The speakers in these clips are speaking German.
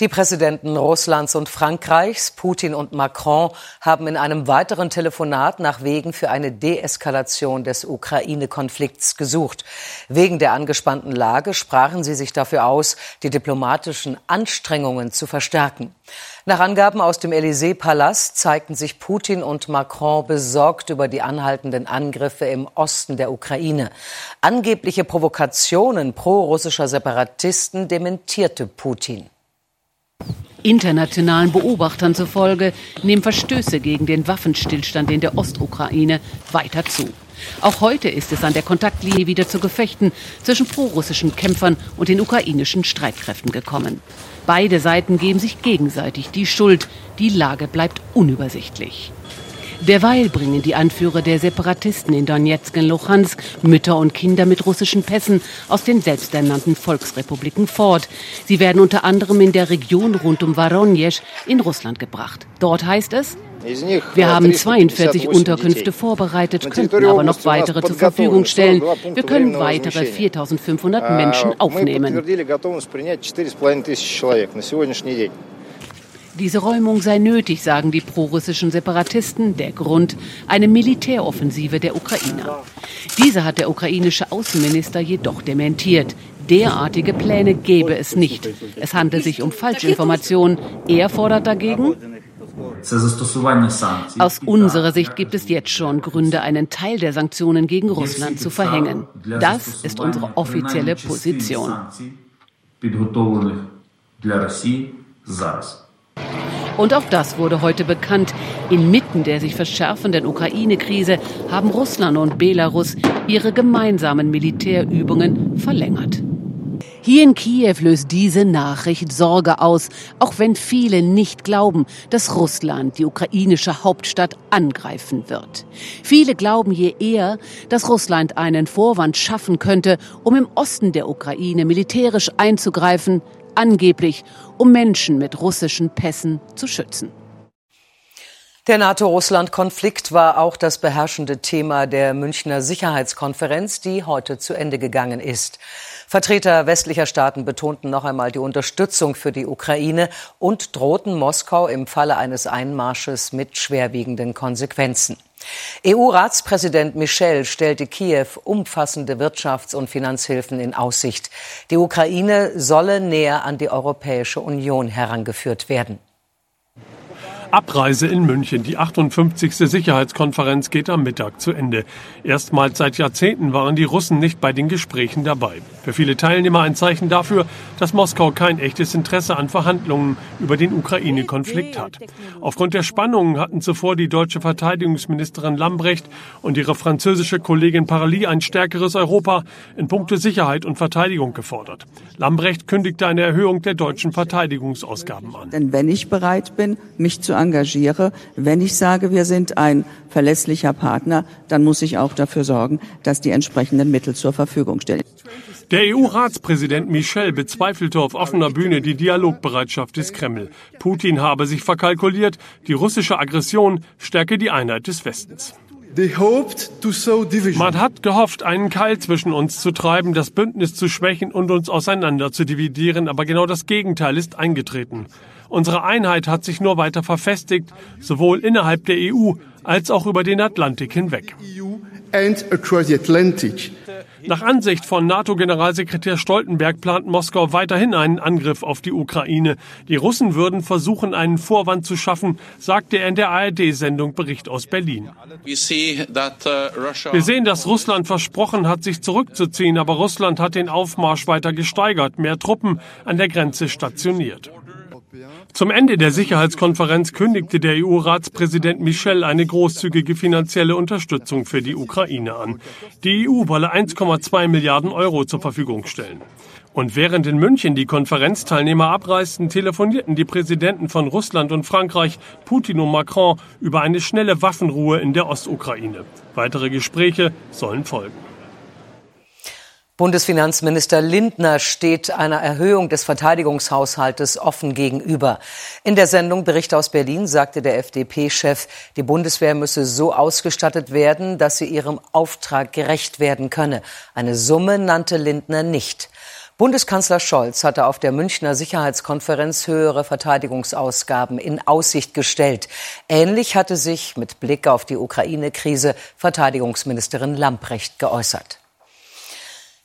Die Präsidenten Russlands und Frankreichs, Putin und Macron, haben in einem weiteren Telefonat nach Wegen für eine Deeskalation des Ukraine-Konflikts gesucht. Wegen der angespannten Lage sprachen sie sich dafür aus, die diplomatischen Anstrengungen zu verstärken. Nach Angaben aus dem Élysée-Palast zeigten sich Putin und Macron besorgt über die anhaltenden Angriffe im Osten der Ukraine. Angebliche Provokationen pro-russischer Separatisten dementierte Putin. Internationalen Beobachtern zufolge nehmen Verstöße gegen den Waffenstillstand in der Ostukraine weiter zu. Auch heute ist es an der Kontaktlinie wieder zu Gefechten zwischen prorussischen Kämpfern und den ukrainischen Streitkräften gekommen. Beide Seiten geben sich gegenseitig die Schuld. Die Lage bleibt unübersichtlich. Derweil bringen die Anführer der Separatisten in Donetsk und Luhansk Mütter und Kinder mit russischen Pässen aus den selbsternannten Volksrepubliken fort. Sie werden unter anderem in der Region rund um Voronezh in Russland gebracht. Dort heißt es, wir haben 42 Unterkünfte vorbereitet, könnten aber noch weitere zur Verfügung stellen. Wir können weitere 4500 Menschen aufnehmen. Diese Räumung sei nötig, sagen die prorussischen Separatisten. Der Grund eine Militäroffensive der Ukrainer. Diese hat der ukrainische Außenminister jedoch dementiert. Derartige Pläne gäbe es nicht. Es handelt sich um Falschinformationen. Er fordert dagegen, aus unserer Sicht gibt es jetzt schon Gründe, einen Teil der Sanktionen gegen Russland zu verhängen. Das ist unsere offizielle Position. Und auch das wurde heute bekannt. Inmitten der sich verschärfenden Ukraine-Krise haben Russland und Belarus ihre gemeinsamen Militärübungen verlängert. Hier in Kiew löst diese Nachricht Sorge aus, auch wenn viele nicht glauben, dass Russland die ukrainische Hauptstadt angreifen wird. Viele glauben je eher, dass Russland einen Vorwand schaffen könnte, um im Osten der Ukraine militärisch einzugreifen, angeblich um Menschen mit russischen Pässen zu schützen. Der NATO-Russland-Konflikt war auch das beherrschende Thema der Münchner Sicherheitskonferenz, die heute zu Ende gegangen ist. Vertreter westlicher Staaten betonten noch einmal die Unterstützung für die Ukraine und drohten Moskau im Falle eines Einmarsches mit schwerwiegenden Konsequenzen. EU-Ratspräsident Michel stellte Kiew umfassende Wirtschafts- und Finanzhilfen in Aussicht. Die Ukraine solle näher an die Europäische Union herangeführt werden. Abreise in München. Die 58. Sicherheitskonferenz geht am Mittag zu Ende. Erstmals seit Jahrzehnten waren die Russen nicht bei den Gesprächen dabei. Für viele Teilnehmer ein Zeichen dafür, dass Moskau kein echtes Interesse an Verhandlungen über den Ukraine-Konflikt hat. Aufgrund der Spannungen hatten zuvor die deutsche Verteidigungsministerin Lambrecht und ihre französische Kollegin Parly ein stärkeres Europa in puncto Sicherheit und Verteidigung gefordert. Lambrecht kündigte eine Erhöhung der deutschen Verteidigungsausgaben an. Denn wenn ich bereit bin, mich zu engagiere. Wenn ich sage, wir sind ein verlässlicher Partner, dann muss ich auch dafür sorgen, dass die entsprechenden Mittel zur Verfügung stellen. Der EU-Ratspräsident Michel bezweifelte auf offener Bühne die Dialogbereitschaft des Kreml. Putin habe sich verkalkuliert, die russische Aggression stärke die Einheit des Westens. Man hat gehofft, einen Keil zwischen uns zu treiben, das Bündnis zu schwächen und uns auseinander zu dividieren, aber genau das Gegenteil ist eingetreten. Unsere Einheit hat sich nur weiter verfestigt, sowohl innerhalb der EU als auch über den Atlantik hinweg. Nach Ansicht von NATO-Generalsekretär Stoltenberg plant Moskau weiterhin einen Angriff auf die Ukraine. Die Russen würden versuchen, einen Vorwand zu schaffen, sagte er in der ARD-Sendung Bericht aus Berlin. Wir sehen, dass Russland versprochen hat, sich zurückzuziehen, aber Russland hat den Aufmarsch weiter gesteigert, mehr Truppen an der Grenze stationiert. Zum Ende der Sicherheitskonferenz kündigte der EU-Ratspräsident Michel eine großzügige finanzielle Unterstützung für die Ukraine an. Die EU wolle 1,2 Milliarden Euro zur Verfügung stellen. Und während in München die Konferenzteilnehmer abreisten, telefonierten die Präsidenten von Russland und Frankreich, Putin und Macron, über eine schnelle Waffenruhe in der Ostukraine. Weitere Gespräche sollen folgen. Bundesfinanzminister Lindner steht einer Erhöhung des Verteidigungshaushaltes offen gegenüber. In der Sendung Bericht aus Berlin sagte der FDP-Chef, die Bundeswehr müsse so ausgestattet werden, dass sie ihrem Auftrag gerecht werden könne. Eine Summe nannte Lindner nicht. Bundeskanzler Scholz hatte auf der Münchner Sicherheitskonferenz höhere Verteidigungsausgaben in Aussicht gestellt. Ähnlich hatte sich mit Blick auf die Ukraine-Krise Verteidigungsministerin Lamprecht geäußert.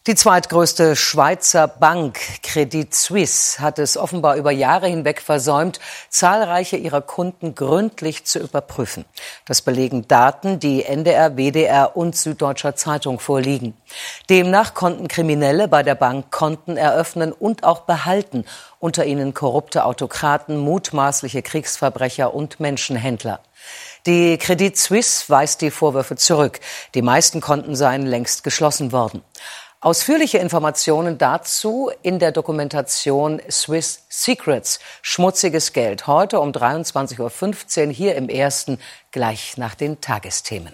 Die zweitgrößte Schweizer Bank Credit Suisse hat es offenbar über Jahre hinweg versäumt, zahlreiche ihrer Kunden gründlich zu überprüfen. Das belegen Daten, die NDR, WDR und Süddeutscher Zeitung vorliegen. Demnach konnten Kriminelle bei der Bank Konten eröffnen und auch behalten, unter ihnen korrupte Autokraten, mutmaßliche Kriegsverbrecher und Menschenhändler. Die Credit Suisse weist die Vorwürfe zurück. Die meisten Konten seien längst geschlossen worden. Ausführliche Informationen dazu in der Dokumentation Swiss Secrets, schmutziges Geld, heute um 23.15 Uhr hier im Ersten, gleich nach den Tagesthemen.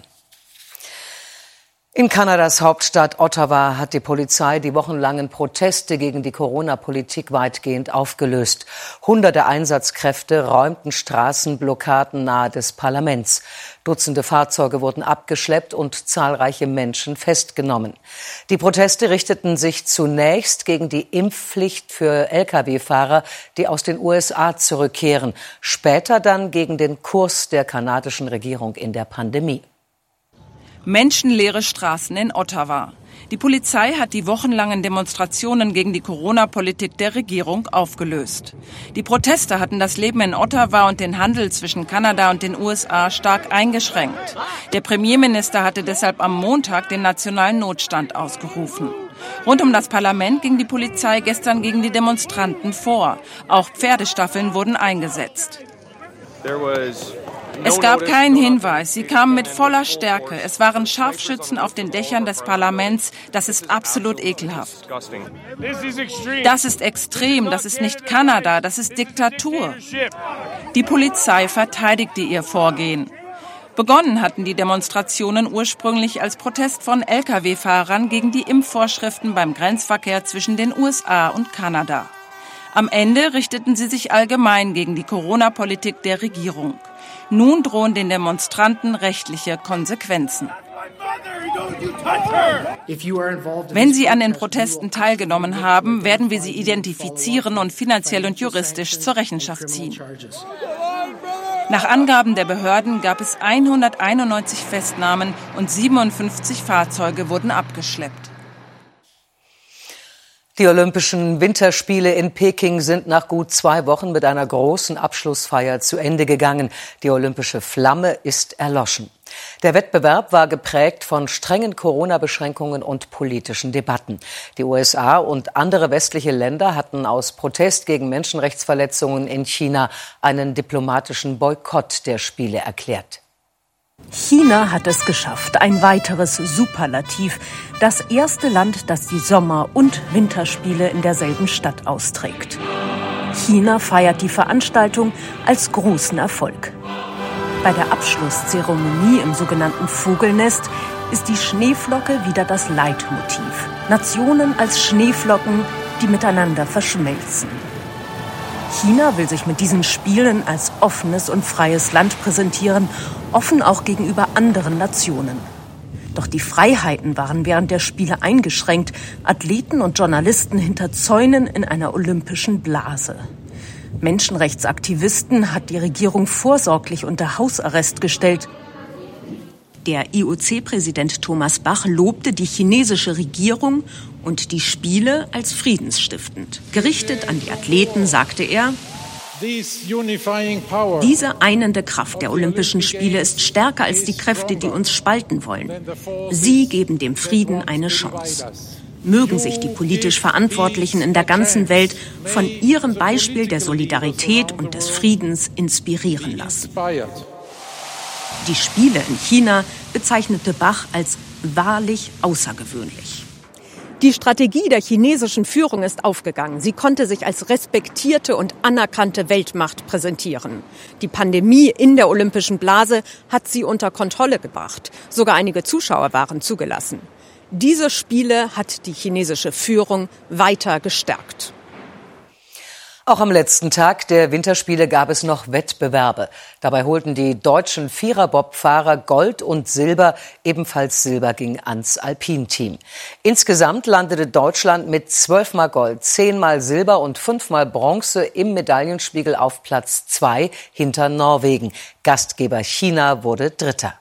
In Kanadas Hauptstadt Ottawa hat die Polizei die wochenlangen Proteste gegen die Corona-Politik weitgehend aufgelöst. Hunderte Einsatzkräfte räumten Straßenblockaden nahe des Parlaments. Dutzende Fahrzeuge wurden abgeschleppt und zahlreiche Menschen festgenommen. Die Proteste richteten sich zunächst gegen die Impfpflicht für Lkw-Fahrer, die aus den USA zurückkehren, später dann gegen den Kurs der kanadischen Regierung in der Pandemie. Menschenleere Straßen in Ottawa. Die Polizei hat die wochenlangen Demonstrationen gegen die Corona-Politik der Regierung aufgelöst. Die Proteste hatten das Leben in Ottawa und den Handel zwischen Kanada und den USA stark eingeschränkt. Der Premierminister hatte deshalb am Montag den nationalen Notstand ausgerufen. Rund um das Parlament ging die Polizei gestern gegen die Demonstranten vor. Auch Pferdestaffeln wurden eingesetzt. Es gab keinen Hinweis. Sie kamen mit voller Stärke. Es waren Scharfschützen auf den Dächern des Parlaments. Das ist absolut ekelhaft. Das ist extrem. Das ist nicht Kanada. Das ist Diktatur. Die Polizei verteidigte ihr Vorgehen. Begonnen hatten die Demonstrationen ursprünglich als Protest von Lkw-Fahrern gegen die Impfvorschriften beim Grenzverkehr zwischen den USA und Kanada. Am Ende richteten sie sich allgemein gegen die Corona-Politik der Regierung. Nun drohen den Demonstranten rechtliche Konsequenzen. Wenn Sie an den Protesten teilgenommen haben, werden wir Sie identifizieren und finanziell und juristisch zur Rechenschaft ziehen. Nach Angaben der Behörden gab es 191 Festnahmen und 57 Fahrzeuge wurden abgeschleppt. Die Olympischen Winterspiele in Peking sind nach gut zwei Wochen mit einer großen Abschlussfeier zu Ende gegangen. Die olympische Flamme ist erloschen. Der Wettbewerb war geprägt von strengen Corona-Beschränkungen und politischen Debatten. Die USA und andere westliche Länder hatten aus Protest gegen Menschenrechtsverletzungen in China einen diplomatischen Boykott der Spiele erklärt. China hat es geschafft, ein weiteres Superlativ. Das erste Land, das die Sommer- und Winterspiele in derselben Stadt austrägt. China feiert die Veranstaltung als großen Erfolg. Bei der Abschlusszeremonie im sogenannten Vogelnest ist die Schneeflocke wieder das Leitmotiv. Nationen als Schneeflocken, die miteinander verschmelzen. China will sich mit diesen Spielen als offenes und freies Land präsentieren, offen auch gegenüber anderen Nationen. Doch die Freiheiten waren während der Spiele eingeschränkt, Athleten und Journalisten hinter Zäunen in einer olympischen Blase. Menschenrechtsaktivisten hat die Regierung vorsorglich unter Hausarrest gestellt. Der IOC-Präsident Thomas Bach lobte die chinesische Regierung und die Spiele als friedensstiftend. Gerichtet an die Athleten sagte er, diese einende Kraft der Olympischen Spiele ist stärker als die Kräfte, die uns spalten wollen. Sie geben dem Frieden eine Chance. Mögen sich die politisch Verantwortlichen in der ganzen Welt von ihrem Beispiel der Solidarität und des Friedens inspirieren lassen. Die Spiele in China bezeichnete Bach als wahrlich außergewöhnlich. Die Strategie der chinesischen Führung ist aufgegangen. Sie konnte sich als respektierte und anerkannte Weltmacht präsentieren. Die Pandemie in der olympischen Blase hat sie unter Kontrolle gebracht. Sogar einige Zuschauer waren zugelassen. Diese Spiele hat die chinesische Führung weiter gestärkt. Auch am letzten Tag der Winterspiele gab es noch Wettbewerbe. Dabei holten die deutschen Viererbobfahrer Gold und Silber. Ebenfalls Silber ging ans Alpinteam. Insgesamt landete Deutschland mit zwölfmal Gold, zehnmal Silber und fünfmal Bronze im Medaillenspiegel auf Platz zwei hinter Norwegen. Gastgeber China wurde Dritter.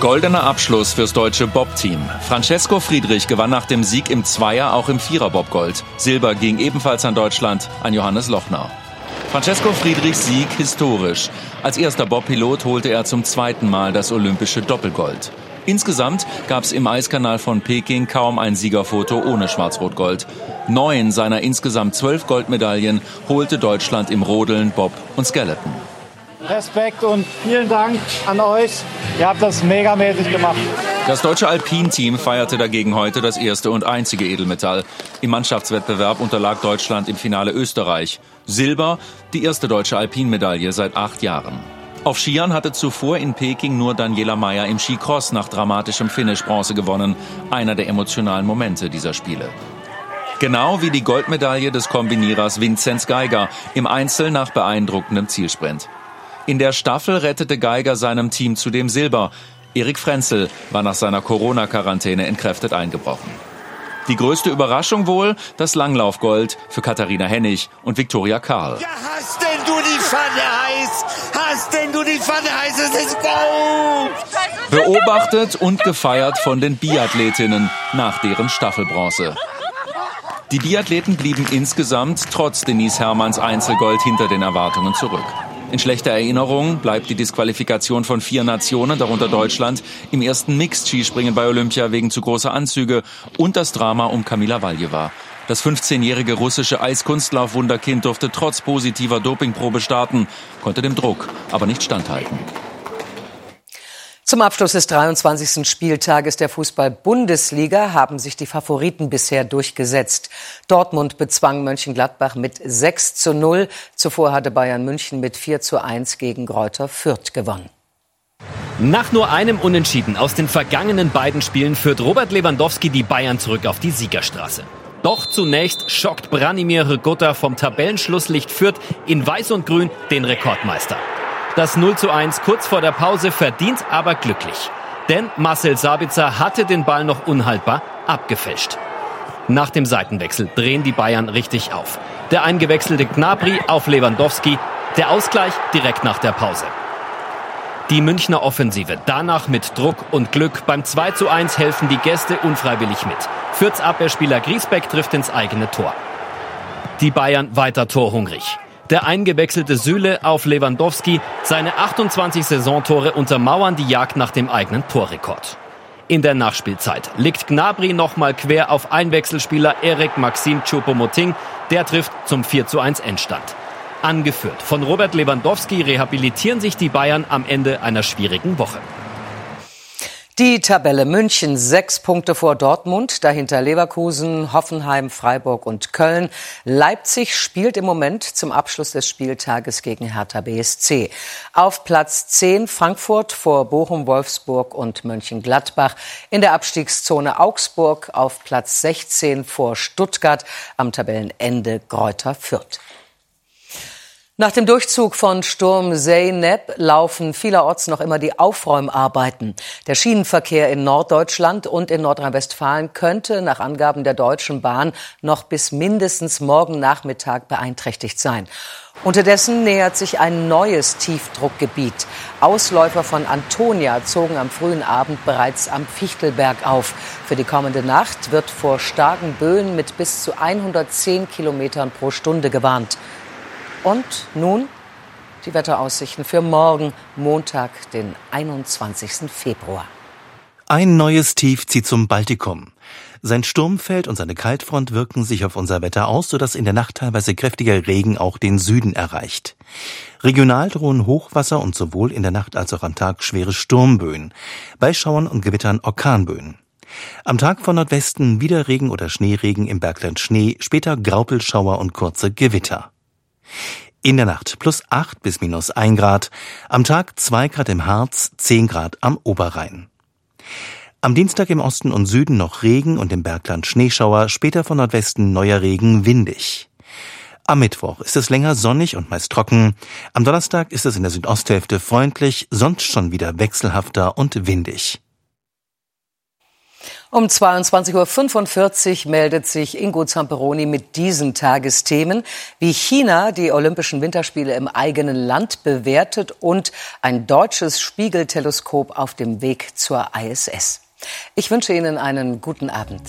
Goldener Abschluss fürs deutsche Bob-Team. Francesco Friedrich gewann nach dem Sieg im Zweier auch im Vierer-Bob Gold. Silber ging ebenfalls an Deutschland, an Johannes Lochner. Francesco Friedrichs Sieg historisch. Als erster Bob-Pilot holte er zum zweiten Mal das olympische Doppelgold. Insgesamt gab es im Eiskanal von Peking kaum ein Siegerfoto ohne Schwarz-Rot-Gold. Neun seiner insgesamt zwölf Goldmedaillen holte Deutschland im Rodeln, Bob und Skeleton. Respekt und vielen Dank an euch. Ihr habt das megamäßig gemacht. Das deutsche Alpin-Team feierte dagegen heute das erste und einzige Edelmetall. Im Mannschaftswettbewerb unterlag Deutschland im Finale Österreich. Silber, die erste deutsche Alpin-Medaille seit acht Jahren. Auf Skiern hatte zuvor in Peking nur Daniela Mayer im Skicross nach dramatischem Finish Bronze gewonnen. Einer der emotionalen Momente dieser Spiele. Genau wie die Goldmedaille des Kombinierers Vinzenz Geiger im Einzel nach beeindruckendem Zielsprint. In der Staffel rettete Geiger seinem Team zudem Silber. Erik Frenzel war nach seiner Corona-Quarantäne entkräftet eingebrochen. Die größte Überraschung wohl das Langlaufgold für Katharina Hennig und Viktoria Karl. Ja, hast denn du die Pfanne heiß? Hast denn du die Pfanne heiß? Es ist Gold! Beobachtet und gefeiert von den Biathletinnen nach deren Staffelbronze. Die Biathleten blieben insgesamt trotz Denise Hermanns Einzelgold hinter den Erwartungen zurück. In schlechter Erinnerung bleibt die Disqualifikation von vier Nationen, darunter Deutschland, im ersten Mixed-Skispringen bei Olympia wegen zu großer Anzüge und das Drama um Kamila Valjeva. Das 15-jährige russische Eiskunstlauf-Wunderkind durfte trotz positiver Dopingprobe starten, konnte dem Druck aber nicht standhalten. Zum Abschluss des 23. Spieltages der Fußball-Bundesliga haben sich die Favoriten bisher durchgesetzt. Dortmund bezwang Mönchengladbach mit 6 zu 0. Zuvor hatte Bayern München mit 4 zu 1 gegen Gräuter Fürth gewonnen. Nach nur einem Unentschieden aus den vergangenen beiden Spielen führt Robert Lewandowski die Bayern zurück auf die Siegerstraße. Doch zunächst schockt Branimir Hrgota vom Tabellenschlusslicht Fürth in Weiß und Grün den Rekordmeister. Das 0 zu 1 kurz vor der Pause verdient aber glücklich. Denn Marcel Sabitzer hatte den Ball noch unhaltbar abgefälscht. Nach dem Seitenwechsel drehen die Bayern richtig auf. Der eingewechselte Gnabry auf Lewandowski, der Ausgleich direkt nach der Pause. Die Münchner Offensive danach mit Druck und Glück. Beim 2 zu 1 helfen die Gäste unfreiwillig mit. Fürths Abwehrspieler Griesbeck trifft ins eigene Tor. Die Bayern weiter torhungrig. Der eingewechselte Süle auf Lewandowski. Seine 28 Saisontore untermauern die Jagd nach dem eigenen Torrekord. In der Nachspielzeit legt Gnabry nochmal quer auf Einwechselspieler Erik Maxim Choupo-Moting. Der trifft zum 4 zu 1 Endstand. Angeführt von Robert Lewandowski rehabilitieren sich die Bayern am Ende einer schwierigen Woche. Die Tabelle München sechs Punkte vor Dortmund, dahinter Leverkusen, Hoffenheim, Freiburg und Köln. Leipzig spielt im Moment zum Abschluss des Spieltages gegen Hertha BSC. Auf Platz 10 Frankfurt vor Bochum, Wolfsburg und Mönchengladbach. In der Abstiegszone Augsburg auf Platz 16 vor Stuttgart. Am Tabellenende Gräuter Fürth. Nach dem Durchzug von Sturm Zeynep laufen vielerorts noch immer die Aufräumarbeiten. Der Schienenverkehr in Norddeutschland und in Nordrhein-Westfalen könnte nach Angaben der Deutschen Bahn noch bis mindestens morgen Nachmittag beeinträchtigt sein. Unterdessen nähert sich ein neues Tiefdruckgebiet. Ausläufer von Antonia zogen am frühen Abend bereits am Fichtelberg auf. Für die kommende Nacht wird vor starken Böen mit bis zu 110 Kilometern pro Stunde gewarnt. Und nun die Wetteraussichten für morgen, Montag, den 21. Februar. Ein neues Tief zieht zum Baltikum. Sein Sturmfeld und seine Kaltfront wirken sich auf unser Wetter aus, sodass in der Nacht teilweise kräftiger Regen auch den Süden erreicht. Regional drohen Hochwasser und sowohl in der Nacht als auch am Tag schwere Sturmböen. Bei Schauern und Gewittern Orkanböen. Am Tag von Nordwesten wieder Regen oder Schneeregen im Bergland Schnee, später Graupelschauer und kurze Gewitter. In der Nacht plus 8 bis minus 1 Grad, am Tag 2 Grad im Harz, 10 Grad am Oberrhein. Am Dienstag im Osten und Süden noch Regen und im Bergland Schneeschauer, später von Nordwesten neuer Regen, windig. Am Mittwoch ist es länger sonnig und meist trocken. Am Donnerstag ist es in der Südosthälfte freundlich, sonst schon wieder wechselhafter und windig. Um 22.45 Uhr meldet sich Ingo Zamperoni mit diesen Tagesthemen, wie China die Olympischen Winterspiele im eigenen Land bewertet und ein deutsches Spiegelteleskop auf dem Weg zur ISS. Ich wünsche Ihnen einen guten Abend.